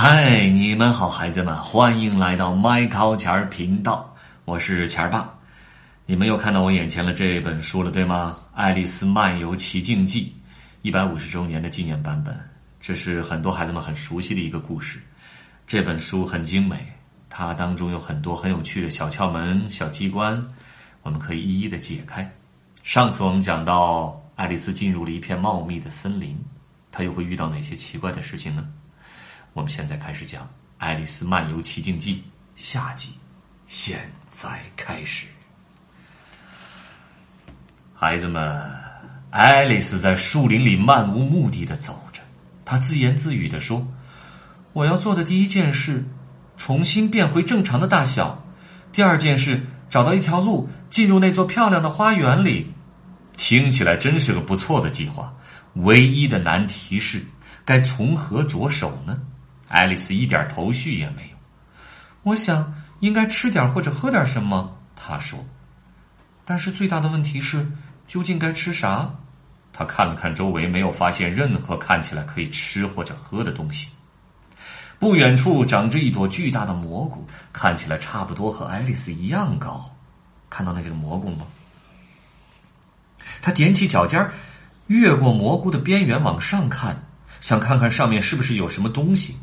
嗨，你们好，孩子们，欢迎来到麦考钱儿频道，我是钱儿爸。你们又看到我眼前的这本书了，对吗？《爱丽丝漫游奇境记》一百五十周年的纪念版本，这是很多孩子们很熟悉的一个故事。这本书很精美，它当中有很多很有趣的小窍门、小机关，我们可以一一的解开。上次我们讲到，爱丽丝进入了一片茂密的森林，她又会遇到哪些奇怪的事情呢？我们现在开始讲《爱丽丝漫游奇境记》下集，现在开始。孩子们，爱丽丝在树林里漫无目的的走着，她自言自语的说：“我要做的第一件事，重新变回正常的大小；第二件事，找到一条路进入那座漂亮的花园里。”听起来真是个不错的计划。唯一的难题是，该从何着手呢？爱丽丝一点头绪也没有。我想应该吃点或者喝点什么，她说。但是最大的问题是，究竟该吃啥？她看了看周围，没有发现任何看起来可以吃或者喝的东西。不远处长着一朵巨大的蘑菇，看起来差不多和爱丽丝一样高。看到那这个蘑菇吗？她踮起脚尖，越过蘑菇的边缘往上看，想看看上面是不是有什么东西。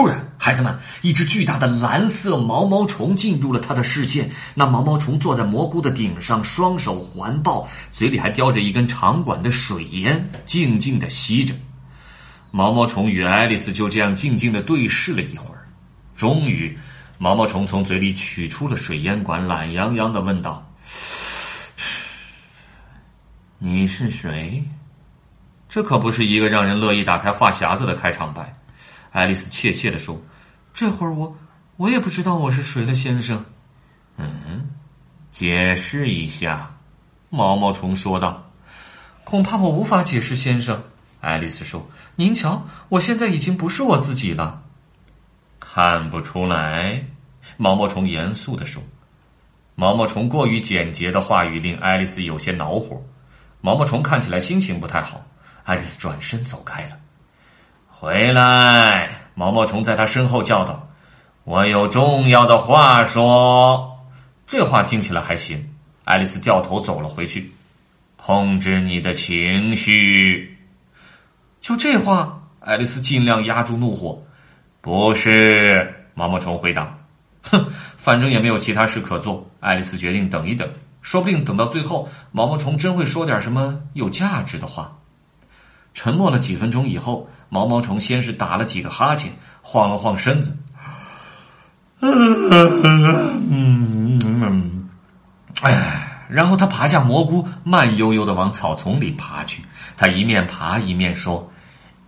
突然，孩子们，一只巨大的蓝色毛毛虫进入了他的视线。那毛毛虫坐在蘑菇的顶上，双手环抱，嘴里还叼着一根长管的水烟，静静的吸着。毛毛虫与爱丽丝就这样静静的对视了一会儿。终于，毛毛虫从嘴里取出了水烟管，懒洋洋的问道：“你是谁？”这可不是一个让人乐意打开话匣子的开场白。爱丽丝怯怯地说：“这会儿我，我也不知道我是谁了，先生。”“嗯，解释一下。”毛毛虫说道。“恐怕我无法解释，先生。”爱丽丝说。“您瞧，我现在已经不是我自己了。”“看不出来。”毛毛虫严肃地说。毛毛虫过于简洁的话语令爱丽丝有些恼火。毛毛虫看起来心情不太好。爱丽丝转身走开了。回来！毛毛虫在他身后叫道：“我有重要的话说。”这话听起来还行。爱丽丝掉头走了回去。控制你的情绪。就这话，爱丽丝尽量压住怒火。不是，毛毛虫回答：“哼，反正也没有其他事可做。”爱丽丝决定等一等，说不定等到最后，毛毛虫真会说点什么有价值的话。沉默了几分钟以后。毛毛虫先是打了几个哈欠，晃了晃身子，嗯嗯，哎，然后他爬下蘑菇，慢悠悠的往草丛里爬去。他一面爬一面说：“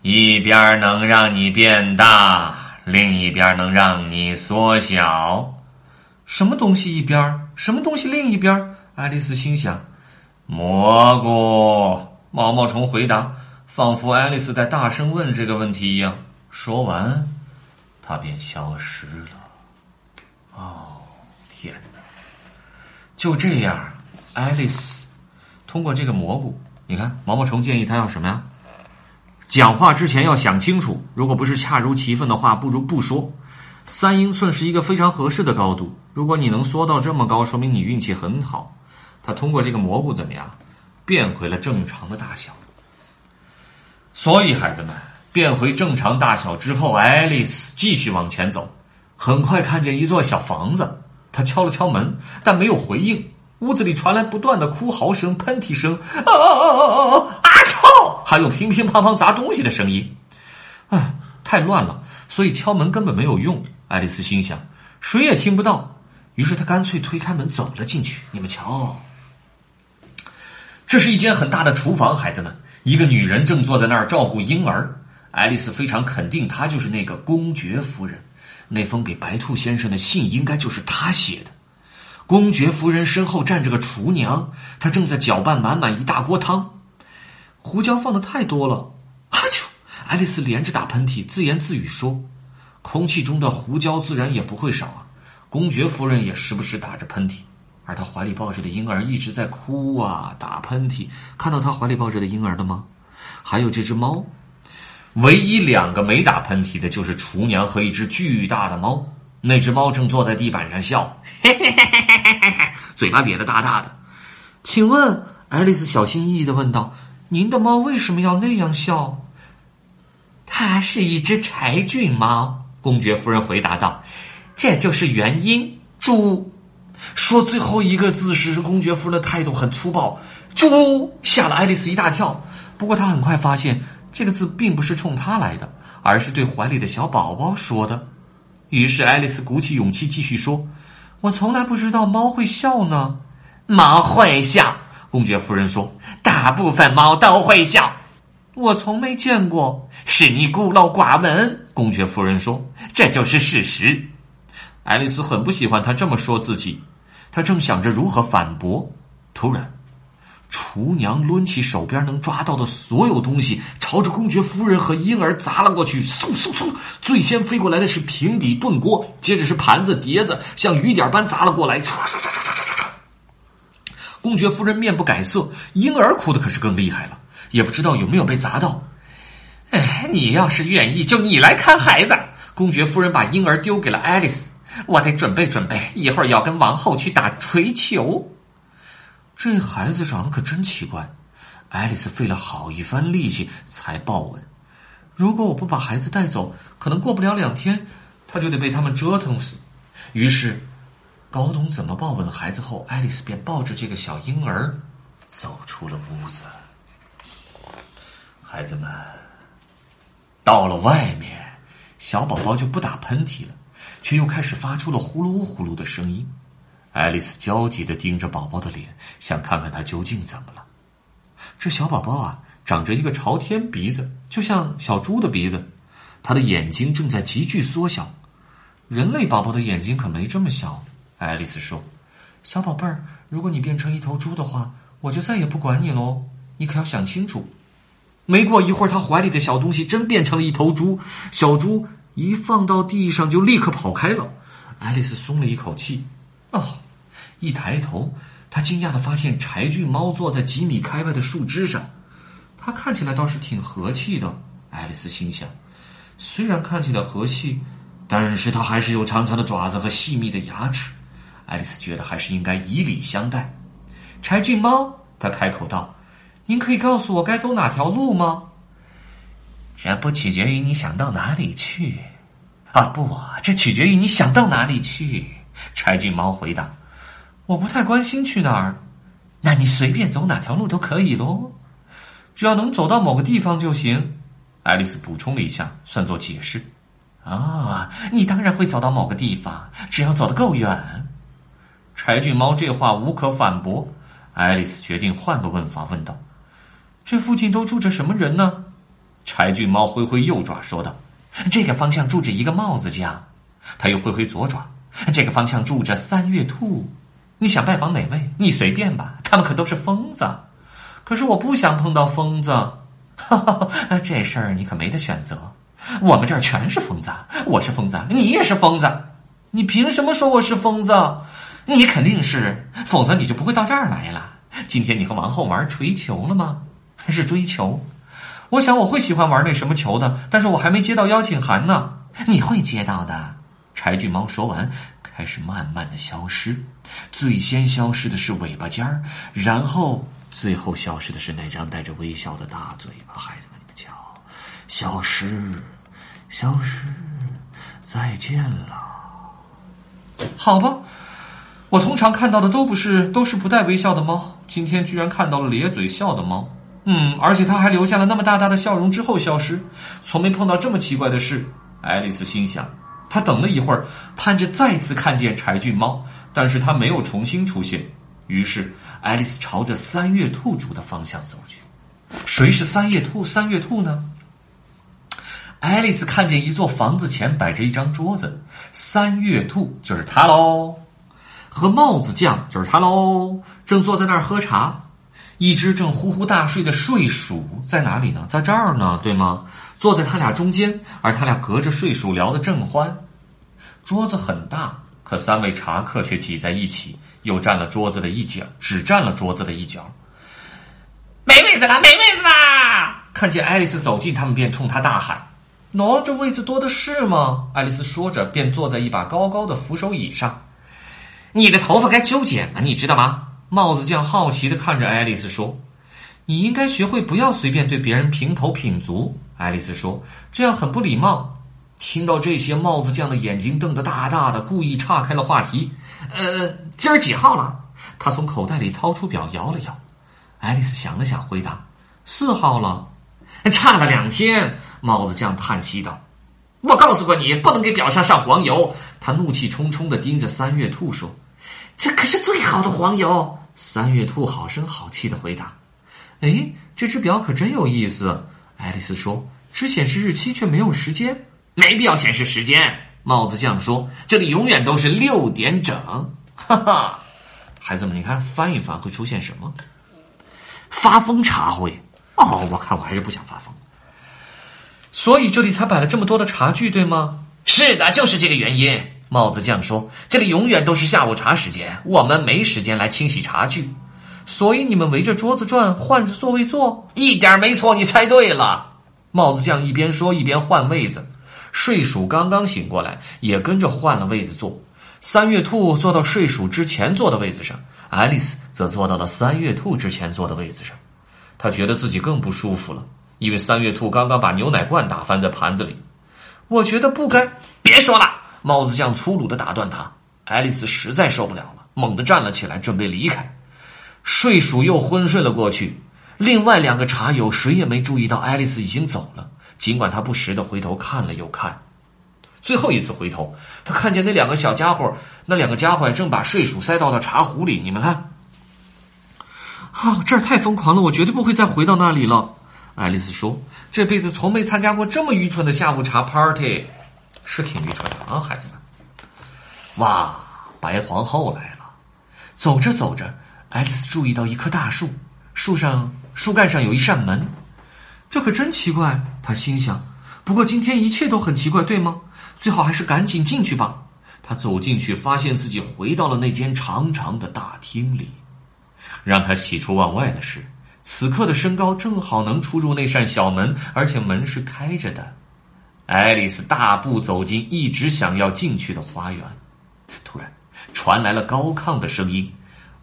一边能让你变大，另一边能让你缩小。什么东西一边？什么东西另一边？”爱丽丝心想。蘑菇，毛毛虫回答。仿佛爱丽丝在大声问这个问题一样。说完，他便消失了。哦，天哪！就这样，爱丽丝通过这个蘑菇，你看，毛毛虫建议他要什么呀？讲话之前要想清楚，如果不是恰如其分的话，不如不说。三英寸是一个非常合适的高度。如果你能缩到这么高，说明你运气很好。他通过这个蘑菇怎么样，变回了正常的大小。所以，孩子们变回正常大小之后，爱丽丝继续往前走。很快看见一座小房子，她敲了敲门，但没有回应。屋子里传来不断的哭嚎声、喷嚏声，啊啊啊啊啊！啊操！还有乒乒乓乓砸东西的声音。唉，太乱了，所以敲门根本没有用。爱丽丝心想，谁也听不到。于是她干脆推开门走了进去。你们瞧，这是一间很大的厨房，孩子们。一个女人正坐在那儿照顾婴儿，爱丽丝非常肯定，她就是那个公爵夫人。那封给白兔先生的信应该就是她写的。公爵夫人身后站着个厨娘，她正在搅拌满满一大锅汤。胡椒放的太多了，哈啾！爱丽丝连着打喷嚏，自言自语说：“空气中的胡椒自然也不会少啊。”公爵夫人也时不时打着喷嚏。而他怀里抱着的婴儿一直在哭啊，打喷嚏。看到他怀里抱着的婴儿了吗？还有这只猫，唯一两个没打喷嚏的就是厨娘和一只巨大的猫。那只猫正坐在地板上笑，嘿嘿嘿嘿嘿嘿嘿，嘴巴咧得大大的。请问，爱丽丝小心翼翼的问道：“您的猫为什么要那样笑？”它是一只柴郡猫，公爵夫人回答道：“这就是原因。”猪说最后一个字时，公爵夫人的态度很粗暴。猪吓了爱丽丝一大跳，不过她很快发现这个字并不是冲她来的，而是对怀里的小宝宝说的。于是爱丽丝鼓起勇气继续说：“我从来不知道猫会笑呢。”“猫会笑。”公爵夫人说，“大部分猫都会笑。”“我从没见过。”“是你孤陋寡闻。”公爵夫人说，“这就是事实。”爱丽丝很不喜欢他这么说自己，他正想着如何反驳，突然。厨娘抡起手边能抓到的所有东西，朝着公爵夫人和婴儿砸了过去。嗖嗖嗖！最先飞过来的是平底炖锅，接着是盘子、碟子，像雨点般砸了过来。唰唰唰唰唰唰！公爵夫人面不改色，婴儿哭的可是更厉害了，也不知道有没有被砸到。哎，你要是愿意，就你来看孩子。公爵夫人把婴儿丢给了爱丽丝，我得准备准备，一会儿要跟王后去打锤球。这孩子长得可真奇怪，爱丽丝费了好一番力气才抱稳。如果我不把孩子带走，可能过不了两天，他就得被他们折腾死。于是，搞懂怎么抱稳孩子后，爱丽丝便抱着这个小婴儿走出了屋子。孩子们到了外面，小宝宝就不打喷嚏了，却又开始发出了呼噜呼噜的声音。爱丽丝焦急的盯着宝宝的脸，想看看他究竟怎么了。这小宝宝啊，长着一个朝天鼻子，就像小猪的鼻子，他的眼睛正在急剧缩小。人类宝宝的眼睛可没这么小。爱丽丝说：“小宝贝儿，如果你变成一头猪的话，我就再也不管你喽。你可要想清楚。”没过一会儿，他怀里的小东西真变成了一头猪。小猪一放到地上，就立刻跑开了。爱丽丝松了一口气。哦。一抬头，她惊讶的发现柴郡猫坐在几米开外的树枝上，它看起来倒是挺和气的。爱丽丝心想，虽然看起来和气，但是它还是有长长的爪子和细密的牙齿。爱丽丝觉得还是应该以礼相待。柴郡猫，他开口道：“您可以告诉我该走哪条路吗？”这不取决于你想到哪里去，啊不，这取决于你想到哪里去。柴郡猫回答。我不太关心去哪儿，那你随便走哪条路都可以喽，只要能走到某个地方就行。爱丽丝补充了一下，算作解释。啊，你当然会走到某个地方，只要走得够远。柴郡猫这话无可反驳。爱丽丝决定换个问法，问道：“这附近都住着什么人呢？”柴郡猫挥挥右爪说道：“这个方向住着一个帽子匠。”他又挥挥左爪：“这个方向住着三月兔。”你想拜访哪位？你随便吧，他们可都是疯子。可是我不想碰到疯子，哈哈这事儿你可没得选择。我们这儿全是疯子，我是疯子，你也是疯子。你凭什么说我是疯子？你肯定是，否则你就不会到这儿来了。今天你和王后玩锤球了吗？还是追球？我想我会喜欢玩那什么球的，但是我还没接到邀请函呢。你会接到的。柴郡猫说完。开始慢慢的消失，最先消失的是尾巴尖儿，然后最后消失的是那张带着微笑的大嘴巴。孩子们，你们瞧，消失，消失，再见了。好吧，我通常看到的都不是，都是不带微笑的猫。今天居然看到了咧嘴笑的猫，嗯，而且他还留下了那么大大的笑容之后消失，从没碰到这么奇怪的事。爱丽丝心想。他等了一会儿，盼着再次看见柴郡猫，但是它没有重新出现。于是，爱丽丝朝着三月兔住的方向走去。谁是三月兔？三月兔呢？爱丽丝看见一座房子前摆着一张桌子，三月兔就是他喽，和帽子匠就是他喽，正坐在那儿喝茶。一只正呼呼大睡的睡鼠在哪里呢？在这儿呢，对吗？坐在他俩中间，而他俩隔着睡鼠聊得正欢。桌子很大，可三位茶客却挤在一起，又占了桌子的一角，只占了桌子的一角。没位子啦，没位子啦！看见爱丽丝走近，他们便冲她大喊：“喏，这位子多的是吗？”爱丽丝说着，便坐在一把高高的扶手椅上。你的头发该修剪了，你知道吗？帽子匠好奇的看着爱丽丝说：“你应该学会不要随便对别人评头品足。”爱丽丝说：“这样很不礼貌。”听到这些，帽子匠的眼睛瞪得大大的，故意岔开了话题：“呃，今儿几号了？”他从口袋里掏出表，摇了摇。爱丽丝想了想，回答：“四号了。”差了两天。帽子匠叹息道：“我告诉过你，不能给表上上黄油。”他怒气冲冲的盯着三月兔说。这可是最好的黄油！三月兔好声好气的回答。哎，这只表可真有意思。爱丽丝说：“只显示日期，却没有时间。”没必要显示时间。帽子匠说：“这里永远都是六点整。”哈哈，孩子们，你看翻一翻会出现什么？发疯茶会。哦，我看我还是不想发疯。所以这里才摆了这么多的茶具，对吗？是的，就是这个原因。帽子匠说：“这里永远都是下午茶时间，我们没时间来清洗茶具，所以你们围着桌子转，换着座位坐。一点没错，你猜对了。”帽子匠一边说一边换位子。睡鼠刚刚醒过来，也跟着换了位子坐。三月兔坐到睡鼠之前坐的位子上，爱丽丝则坐到了三月兔之前坐的位子上。她觉得自己更不舒服了，因为三月兔刚刚把牛奶罐打翻在盘子里。我觉得不该，别说了。帽子匠粗鲁的打断他，爱丽丝实在受不了了，猛地站了起来，准备离开。睡鼠又昏睡了过去。另外两个茶友谁也没注意到爱丽丝已经走了，尽管她不时的回头看了又看。最后一次回头，她看见那两个小家伙，那两个家伙正把睡鼠塞到了茶壶里。你们看，啊，这儿太疯狂了，我绝对不会再回到那里了。爱丽丝说：“这辈子从没参加过这么愚蠢的下午茶 party。”是挺愚蠢的啊，孩子们！哇，白皇后来了。走着走着，爱丽丝注意到一棵大树，树上树干上有一扇门。这可真奇怪，她心想。不过今天一切都很奇怪，对吗？最好还是赶紧进去吧。她走进去，发现自己回到了那间长长的大厅里。让她喜出望外的是，此刻的身高正好能出入那扇小门，而且门是开着的。爱丽丝大步走进一直想要进去的花园，突然传来了高亢的声音：“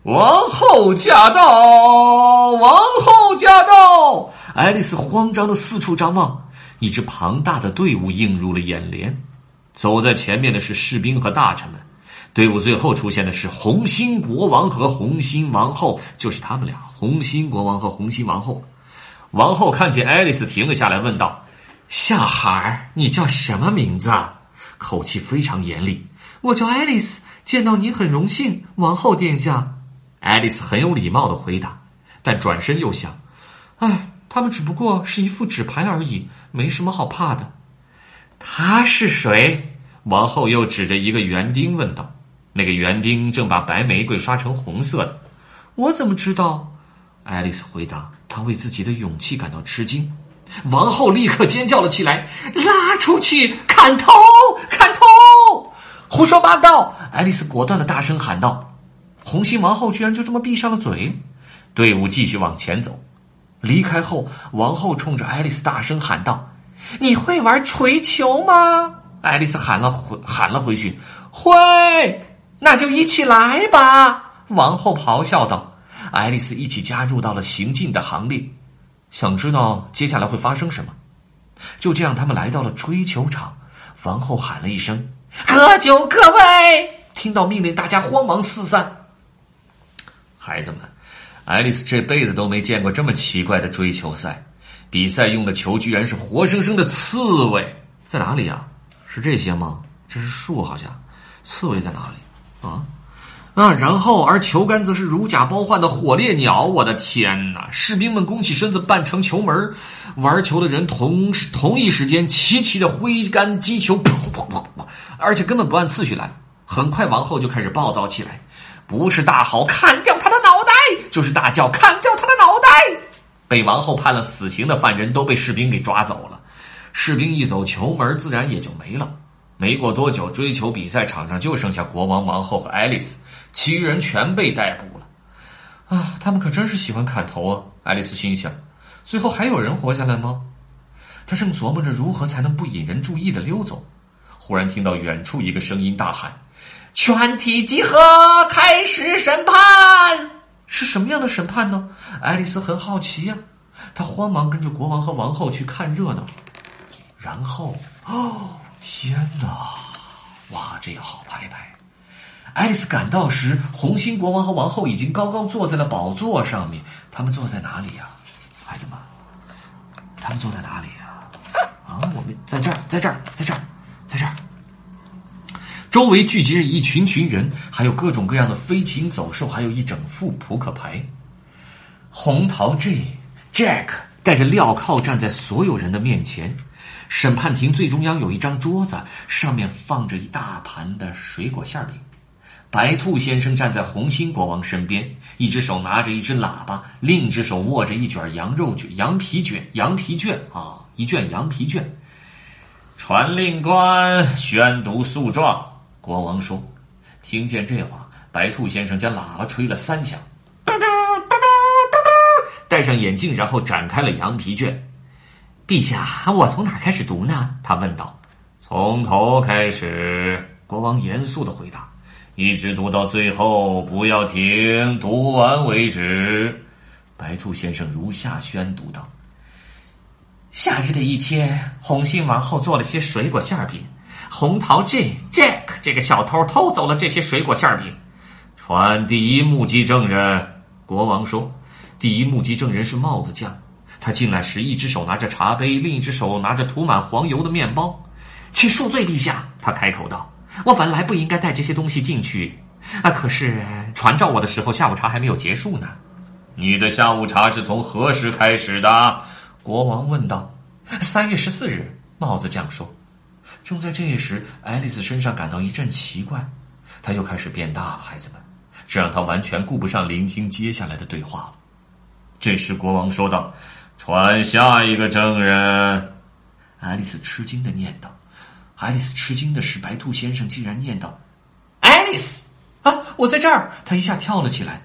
王后驾到！王后驾到！”爱丽丝慌张的四处张望，一支庞大的队伍映入了眼帘。走在前面的是士兵和大臣们，队伍最后出现的是红心国王和红心王后，就是他们俩。红心国王和红心王后。王后看见爱丽丝，停了下来，问道。小孩儿，你叫什么名字？口气非常严厉。我叫爱丽丝，见到你很荣幸，王后殿下。爱丽丝很有礼貌的回答，但转身又想：哎，他们只不过是一副纸牌而已，没什么好怕的。他是谁？王后又指着一个园丁问道。那个园丁正把白玫瑰刷成红色的。我怎么知道？爱丽丝回答。她为自己的勇气感到吃惊。王后立刻尖叫了起来：“拉出去，砍头，砍头！”胡说八道！爱丽丝果断的大声喊道。红心王后居然就这么闭上了嘴。队伍继续往前走。离开后，王后冲着爱丽丝大声喊道：“你会玩锤球吗？”爱丽丝喊了回喊了回去：“会。”那就一起来吧！王后咆哮道。爱丽丝一起加入到了行进的行列。想知道接下来会发生什么？就这样，他们来到了追球场。王后喊了一声：“喝酒，各位！”听到命令，大家慌忙四散。孩子们，爱丽丝这辈子都没见过这么奇怪的追球赛。比赛用的球居然是活生生的刺猬，在哪里呀？是这些吗？这是树，好像。刺猬在哪里？啊？啊，然后而球杆则是如假包换的火烈鸟。我的天哪！士兵们弓起身子扮成球门，玩球的人同时同一时间齐齐的挥杆击球，噗噗噗噗，而且根本不按次序来。很快，王后就开始暴躁起来，不是大吼砍掉他的脑袋，就是大叫砍掉他的脑袋。被王后判了死刑的犯人都被士兵给抓走了。士兵一走，球门自然也就没了。没过多久，追求比赛场上就剩下国王、王后和爱丽丝。其余人全被逮捕了，啊！他们可真是喜欢砍头啊！爱丽丝心想。最后还有人活下来吗？他正琢磨着如何才能不引人注意的溜走，忽然听到远处一个声音大喊：“全体集合，开始审判！”是什么样的审判呢？爱丽丝很好奇呀，她慌忙跟着国王和王后去看热闹。然后，哦，天哪！哇，这也好拍拍！爱丽丝赶到时，红心国王和王后已经高高坐在了宝座上面。他们坐在哪里呀，孩子们？他们坐在哪里呀？啊，我们在这儿，在这儿，在这儿，在这儿。周围聚集着一群群人，还有各种各样的飞禽走兽，还有一整副扑克牌。红桃 J Jack 带着镣铐站在所有人的面前。审判庭最中央有一张桌子，上面放着一大盘的水果馅饼。白兔先生站在红心国王身边，一只手拿着一只喇叭，另一只手握着一卷羊肉卷、羊皮卷、羊皮卷。啊，一卷羊皮卷。传令官宣读诉状。国王说：“听见这话，白兔先生将喇叭吹了三响，戴上眼镜，然后展开了羊皮卷。陛下，我从哪开始读呢？”他问道。“从头开始。”国王严肃的回答，“一直读到最后，不要停，读完为止。”白兔先生如下宣读道：“夏日的一天，红心王后做了些水果馅饼。”红桃 J Jack 这个小偷偷走了这些水果馅饼。传第一目击证人，国王说：“第一目击证人是帽子匠。他进来时，一只手拿着茶杯，另一只手拿着涂满黄油的面包。请恕罪，陛下。”他开口道：“我本来不应该带这些东西进去啊，可是传召我的时候，下午茶还没有结束呢。”你的下午茶是从何时开始的？国王问道。“三月十四日。”帽子匠说。正在这时，爱丽丝身上感到一阵奇怪，她又开始变大了。孩子们，这让她完全顾不上聆听接下来的对话了。这时，国王说道：“传下一个证人。”爱丽丝吃惊的念道：“爱丽丝吃惊的是，白兔先生竟然念道：‘爱丽丝啊，我在这儿！’他一下跳了起来。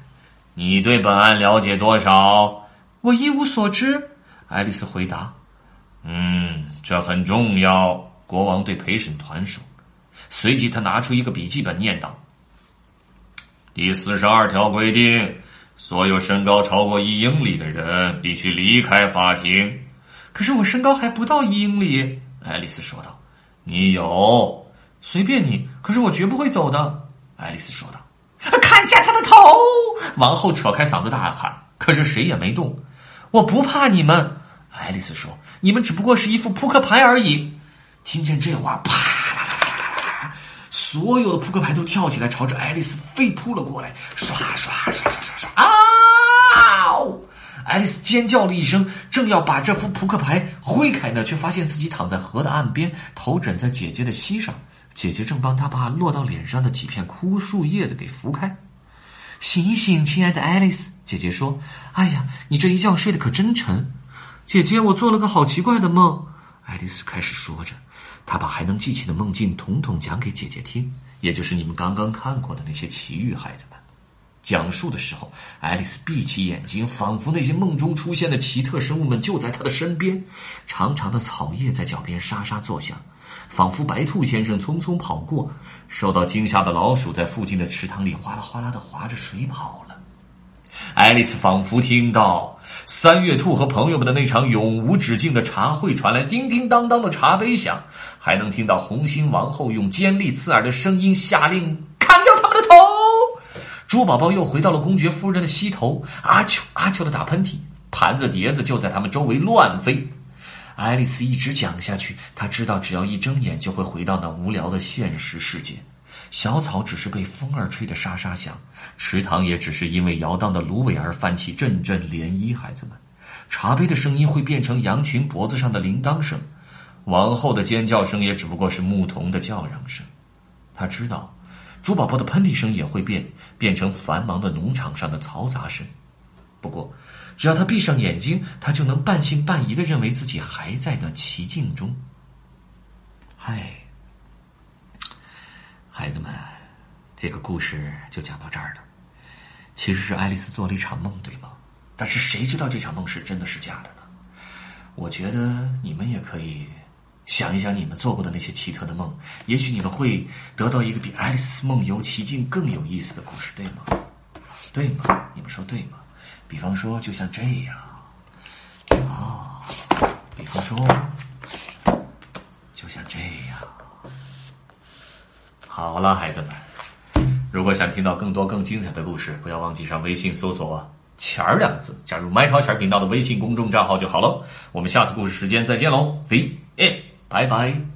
你对本案了解多少？我一无所知。”爱丽丝回答。“嗯，这很重要。”国王对陪审团说，随即他拿出一个笔记本，念道：“第四十二条规定，所有身高超过一英里的人必须离开法庭。”可是我身高还不到一英里，爱丽丝说道。“你有，随便你。可是我绝不会走的。”爱丽丝说道。“砍下他的头！”王后扯开嗓子大喊。可是谁也没动。“我不怕你们。”爱丽丝说，“你们只不过是一副扑克牌而已。”听见这话，啪！所有的扑克牌都跳起来，朝着爱丽丝飞扑了过来，刷刷刷刷刷刷！啊！爱丽丝尖叫了一声，正要把这副扑克牌挥开呢，却发现自己躺在河的岸边，头枕在姐姐的膝上，姐姐正帮她把落到脸上的几片枯树叶子给拂开。醒一醒，亲爱的爱丽丝，姐姐说：“哎呀，你这一觉睡得可真沉。”姐姐，我做了个好奇怪的梦。爱丽丝开始说着。他把还能记起的梦境统统讲给姐姐听，也就是你们刚刚看过的那些奇遇。孩子们，讲述的时候，爱丽丝闭起眼睛，仿佛那些梦中出现的奇特生物们就在她的身边。长长的草叶在脚边沙沙作响，仿佛白兔先生匆匆跑过。受到惊吓的老鼠在附近的池塘里哗啦哗啦的划着水跑了。爱丽丝仿佛听到。三月兔和朋友们的那场永无止境的茶会传来叮叮当当的茶杯响，还能听到红心王后用尖利刺耳的声音下令砍掉他们的头。猪宝宝又回到了公爵夫人的膝头，阿丘阿丘的打喷嚏，盘子碟子就在他们周围乱飞。爱丽丝一直讲下去，她知道只要一睁眼就会回到那无聊的现实世界。小草只是被风儿吹得沙沙响，池塘也只是因为摇荡的芦苇而泛起阵阵涟漪。孩子们，茶杯的声音会变成羊群脖子上的铃铛声，王后的尖叫声也只不过是牧童的叫嚷声。他知道，猪宝宝的喷嚏声也会变，变成繁忙的农场上的嘈杂声。不过，只要他闭上眼睛，他就能半信半疑的认为自己还在那奇境中。嗨。孩子们，这个故事就讲到这儿了。其实是爱丽丝做了一场梦，对吗？但是谁知道这场梦是真的是假的呢？我觉得你们也可以想一想你们做过的那些奇特的梦，也许你们会得到一个比《爱丽丝梦游奇境》更有意思的故事，对吗？对吗？你们说对吗？比方说，就像这样，啊，比方说，就像这样。好了，孩子们，如果想听到更多更精彩的故事，不要忘记上微信搜索“钱儿”两个字，加入麦考钱儿频道的微信公众账号就好了。我们下次故事时间再见喽，V N，，拜拜。